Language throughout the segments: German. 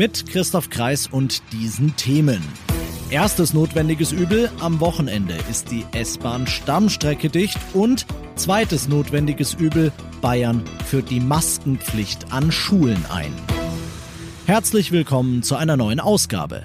Mit Christoph Kreis und diesen Themen. Erstes notwendiges Übel, am Wochenende ist die S-Bahn Stammstrecke dicht und zweites notwendiges Übel, Bayern führt die Maskenpflicht an Schulen ein. Herzlich willkommen zu einer neuen Ausgabe.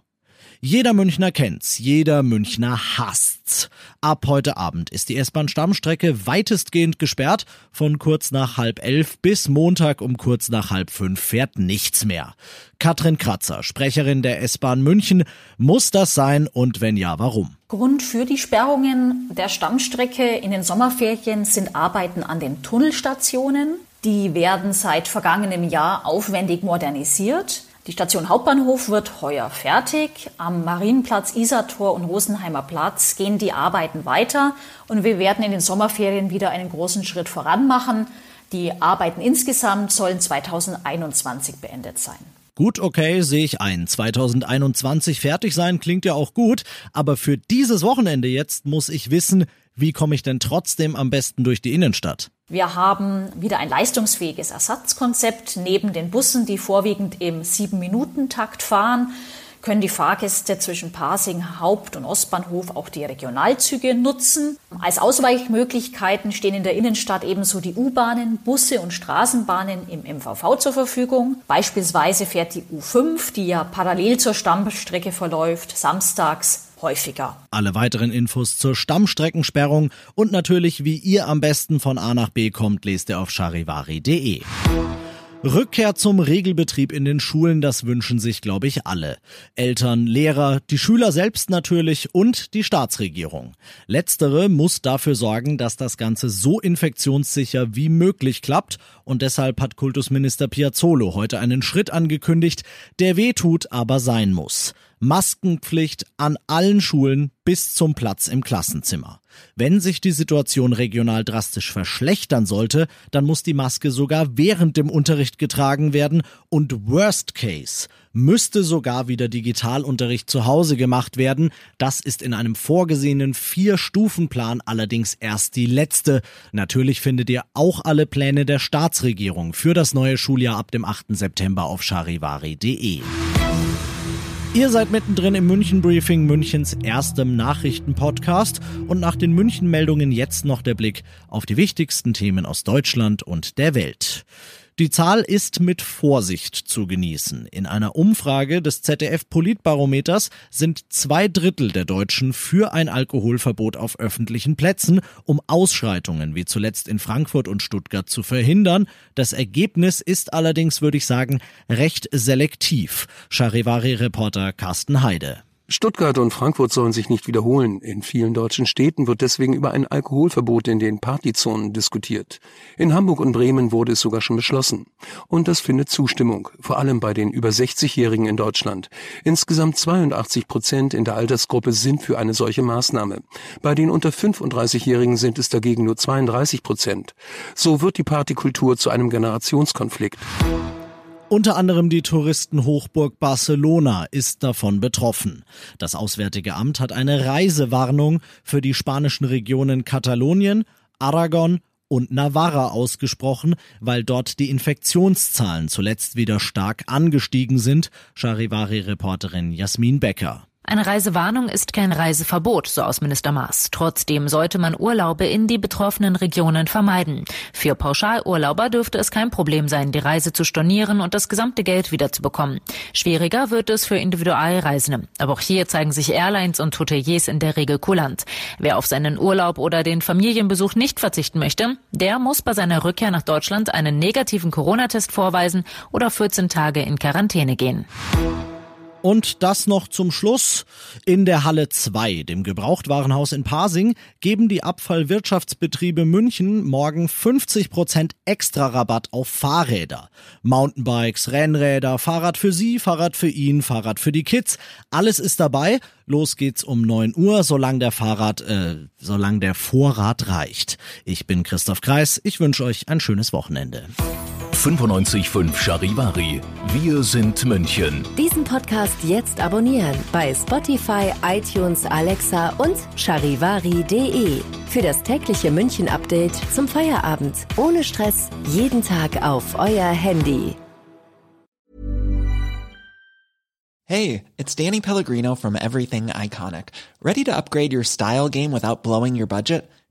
Jeder Münchner kennt's, jeder Münchner hasst's. Ab heute Abend ist die S-Bahn-Stammstrecke weitestgehend gesperrt. Von kurz nach halb elf bis Montag um kurz nach halb fünf fährt nichts mehr. Katrin Kratzer, Sprecherin der S-Bahn München, muss das sein und wenn ja, warum? Grund für die Sperrungen der Stammstrecke in den Sommerferien sind Arbeiten an den Tunnelstationen. Die werden seit vergangenem Jahr aufwendig modernisiert. Die Station Hauptbahnhof wird heuer fertig. Am Marienplatz, Isartor und Rosenheimer Platz gehen die Arbeiten weiter und wir werden in den Sommerferien wieder einen großen Schritt voran machen. Die Arbeiten insgesamt sollen 2021 beendet sein. Gut, okay, sehe ich ein. 2021 fertig sein klingt ja auch gut, aber für dieses Wochenende jetzt muss ich wissen, wie komme ich denn trotzdem am besten durch die Innenstadt? Wir haben wieder ein leistungsfähiges Ersatzkonzept. Neben den Bussen, die vorwiegend im Sieben-Minuten-Takt fahren, können die Fahrgäste zwischen Pasing, Haupt- und Ostbahnhof auch die Regionalzüge nutzen. Als Ausweichmöglichkeiten stehen in der Innenstadt ebenso die U-Bahnen, Busse und Straßenbahnen im MVV zur Verfügung. Beispielsweise fährt die U5, die ja parallel zur Stammstrecke verläuft, samstags häufiger. Alle weiteren Infos zur Stammstreckensperrung und natürlich, wie ihr am besten von A nach B kommt, lest ihr auf charivari.de. Rückkehr zum Regelbetrieb in den Schulen, das wünschen sich, glaube ich, alle. Eltern, Lehrer, die Schüler selbst natürlich und die Staatsregierung. Letztere muss dafür sorgen, dass das Ganze so infektionssicher wie möglich klappt und deshalb hat Kultusminister Piazzolo heute einen Schritt angekündigt, der wehtut, aber sein muss. Maskenpflicht an allen Schulen bis zum Platz im Klassenzimmer. Wenn sich die Situation regional drastisch verschlechtern sollte, dann muss die Maske sogar während dem Unterricht getragen werden und Worst Case müsste sogar wieder Digitalunterricht zu Hause gemacht werden. Das ist in einem vorgesehenen Vier-Stufen-Plan allerdings erst die letzte. Natürlich findet ihr auch alle Pläne der Staatsregierung für das neue Schuljahr ab dem 8. September auf charivari.de. Ihr seid mittendrin im München Briefing, Münchens erstem Nachrichtenpodcast und nach den München Meldungen jetzt noch der Blick auf die wichtigsten Themen aus Deutschland und der Welt. Die Zahl ist mit Vorsicht zu genießen. In einer Umfrage des ZDF Politbarometers sind zwei Drittel der Deutschen für ein Alkoholverbot auf öffentlichen Plätzen, um Ausschreitungen wie zuletzt in Frankfurt und Stuttgart zu verhindern. Das Ergebnis ist allerdings, würde ich sagen, recht selektiv. Charivari-Reporter Carsten Heide. Stuttgart und Frankfurt sollen sich nicht wiederholen. In vielen deutschen Städten wird deswegen über ein Alkoholverbot in den Partyzonen diskutiert. In Hamburg und Bremen wurde es sogar schon beschlossen. Und das findet Zustimmung, vor allem bei den über 60-Jährigen in Deutschland. Insgesamt 82 Prozent in der Altersgruppe sind für eine solche Maßnahme. Bei den unter 35-Jährigen sind es dagegen nur 32 Prozent. So wird die Partykultur zu einem Generationskonflikt. Unter anderem die Touristenhochburg Barcelona ist davon betroffen. Das Auswärtige Amt hat eine Reisewarnung für die spanischen Regionen Katalonien, Aragon und Navarra ausgesprochen, weil dort die Infektionszahlen zuletzt wieder stark angestiegen sind, Charivari-Reporterin Jasmin Becker. Eine Reisewarnung ist kein Reiseverbot, so Außenminister Maas. Trotzdem sollte man Urlaube in die betroffenen Regionen vermeiden. Für Pauschalurlauber dürfte es kein Problem sein, die Reise zu stornieren und das gesamte Geld wiederzubekommen. Schwieriger wird es für Individualreisende. Aber auch hier zeigen sich Airlines und Hoteliers in der Regel kulant. Wer auf seinen Urlaub oder den Familienbesuch nicht verzichten möchte, der muss bei seiner Rückkehr nach Deutschland einen negativen Corona-Test vorweisen oder 14 Tage in Quarantäne gehen. Und das noch zum Schluss. In der Halle 2, dem Gebrauchtwarenhaus in Pasing, geben die Abfallwirtschaftsbetriebe München morgen 50% extra Rabatt auf Fahrräder. Mountainbikes, Rennräder, Fahrrad für Sie, Fahrrad für ihn, Fahrrad für die Kids. Alles ist dabei. Los geht's um 9 Uhr, solange der Fahrrad, äh, solange der Vorrat reicht. Ich bin Christoph Kreis. Ich wünsche euch ein schönes Wochenende. 95.5 Charivari. Wir sind München. Diesen Podcast jetzt abonnieren bei Spotify, iTunes, Alexa und charivari.de. Für das tägliche München-Update zum Feierabend. Ohne Stress. Jeden Tag auf euer Handy. Hey, it's Danny Pellegrino from Everything Iconic. Ready to upgrade your style game without blowing your budget?